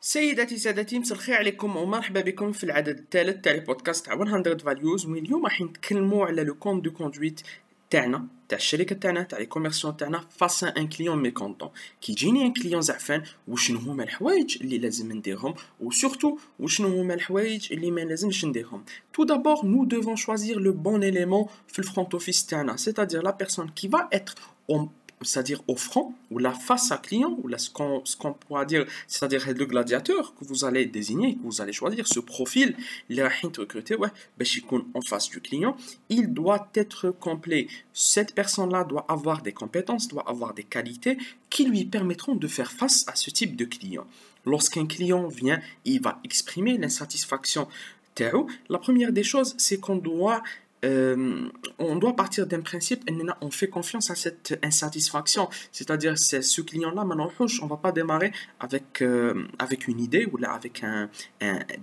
سيداتي سادتي مساء الخير عليكم ومرحبا بكم في العدد الثالث تاع البودكاست تاع 100 فاليوز وين اليوم راح نتكلموا على لو كونت دو كوندويت تاعنا تاع الشركه تاعنا تاع لي كوميرسيون تاعنا فاس ان كليون ميكونطون كي يجيني ان كليون زعفان وشنو هما الحوايج اللي لازم نديرهم وسورتو وشنو هما الحوايج اللي ما لازمش نديرهم تو دابور نو devons choisir le bon élément في الفرونت اوفيس تاعنا c'est-à-dire la personne qui va être en c'est-à-dire au front, ou la face à client, ou la, ce qu'on qu pourra dire, c'est-à-dire le gladiateur que vous allez désigner, que vous allez choisir, ce profil, il recruter, ouais, en face du client, il doit être complet. Cette personne-là doit avoir des compétences, doit avoir des qualités qui lui permettront de faire face à ce type de client. Lorsqu'un client vient, il va exprimer l'insatisfaction. La première des choses, c'est qu'on doit euh, on doit partir d'un principe, on fait confiance à cette insatisfaction. C'est-à-dire, c'est ce client-là, maintenant, on va pas démarrer avec, euh, avec une idée ou là, avec un,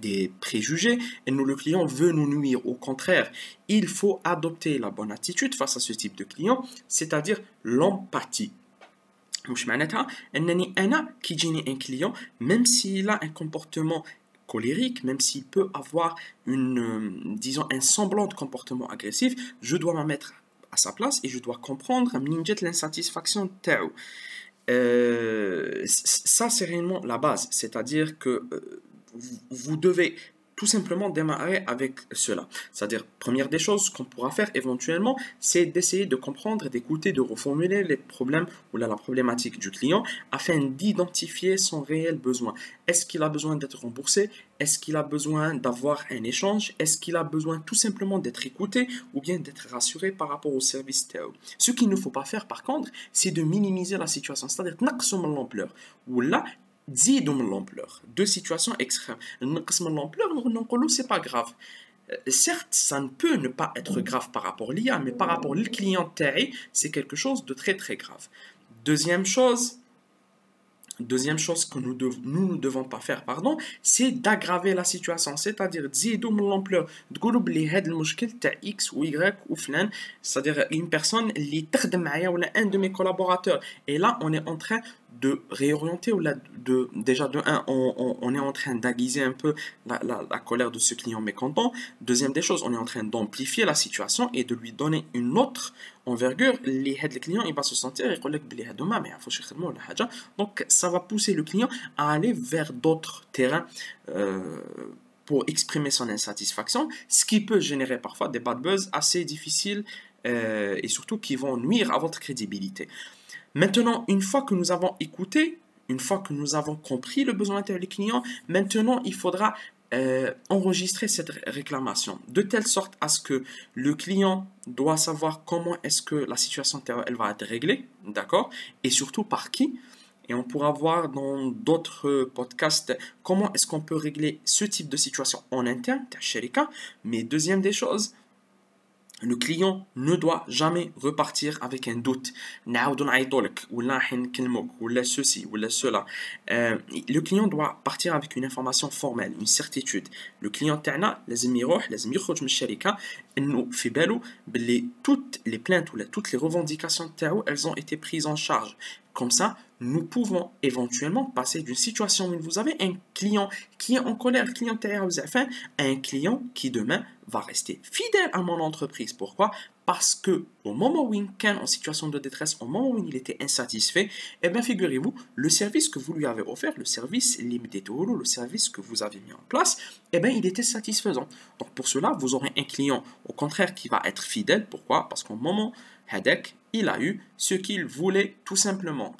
des préjugés. Et nous, le client veut nous nuire. Au contraire, il faut adopter la bonne attitude face à ce type de client, c'est-à-dire l'empathie. un client, même s'il a un comportement colérique, même s'il peut avoir une, euh, disons, un semblant de comportement agressif, je dois me mettre à sa place et je dois comprendre l'insatisfaction Tao. Euh, ça, c'est réellement la base. C'est-à-dire que euh, vous devez tout simplement démarrer avec cela. C'est-à-dire, première des choses qu'on pourra faire éventuellement, c'est d'essayer de comprendre, d'écouter, de reformuler les problèmes ou la, problématique du client afin d'identifier son réel besoin. Est-ce qu'il a besoin d'être remboursé? Est-ce qu'il a besoin d'avoir un échange? Est-ce qu'il a besoin tout simplement d'être écouté ou bien d'être rassuré par rapport au service Théo Ce qu'il ne faut pas faire par contre, c'est de minimiser la situation, c'est-à-dire l'ampleur. Ou là, تزيدوا l'ampleur. Deux situations extrêmes. l'ampleur, c'est pas grave. Euh, certes, ça ne peut ne pas être grave par rapport à l'IA, mais par rapport au client c'est quelque chose de très très grave. Deuxième chose, Deuxième chose que nous, nous ne devons pas faire, pardon, c'est d'aggraver la situation. C'est-à-dire, de l'ampleur. X ou Y ou C'est-à-dire, une personne, ou un de mes collaborateurs. Et là, on est en train de réorienter ou de déjà de un on, on, est en train d'aiguiser un peu la, la, colère de ce client mécontent. Deuxième des choses on est en train d'amplifier la situation et de lui donner une autre envergure. Les le client il va se sentir donc ça va pousser le client à aller vers d'autres terrains euh, pour exprimer son insatisfaction ce qui peut générer parfois des bad buzz assez difficiles euh, et surtout qui vont nuire à votre crédibilité. Maintenant, une fois que nous avons écouté, une fois que nous avons compris le besoin intérieur du client, maintenant il faudra euh, enregistrer cette réclamation. De telle sorte à ce que le client doit savoir comment est-ce que la situation elle va être réglée, d'accord? Et surtout par qui? Et on pourra voir dans d'autres podcasts comment est-ce qu'on peut régler ce type de situation en interne, mais deuxième des choses, le client ne doit jamais repartir avec un doute. ceci cela. Euh, le client doit partir avec une information formelle, une certitude. Le client تاعنا لازم يروح لازم يخرج من الشركة انه في بالو toutes les plaintes ou toutes les revendications تاعو elles ont été prises en charge. Comme ça, nous pouvons éventuellement passer d'une situation où vous avez un client qui est en colère, client à un client qui demain va rester fidèle à mon entreprise. Pourquoi? Parce que au moment où en situation de détresse, au moment où il était insatisfait, eh bien figurez-vous, le service que vous lui avez offert, le service limité le service que vous avez mis en place, eh bien il était satisfaisant. Donc pour cela, vous aurez un client au contraire qui va être fidèle. Pourquoi? Parce qu'au moment Hadek, il a eu ce qu'il voulait tout simplement.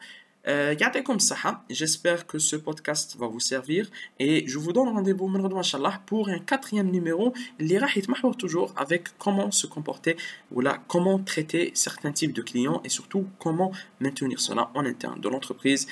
Euh, ça, j'espère que ce podcast va vous servir et je vous donne rendez-vous pour un quatrième numéro toujours avec comment se comporter ou comment traiter certains types de clients et surtout comment maintenir cela en interne de l'entreprise.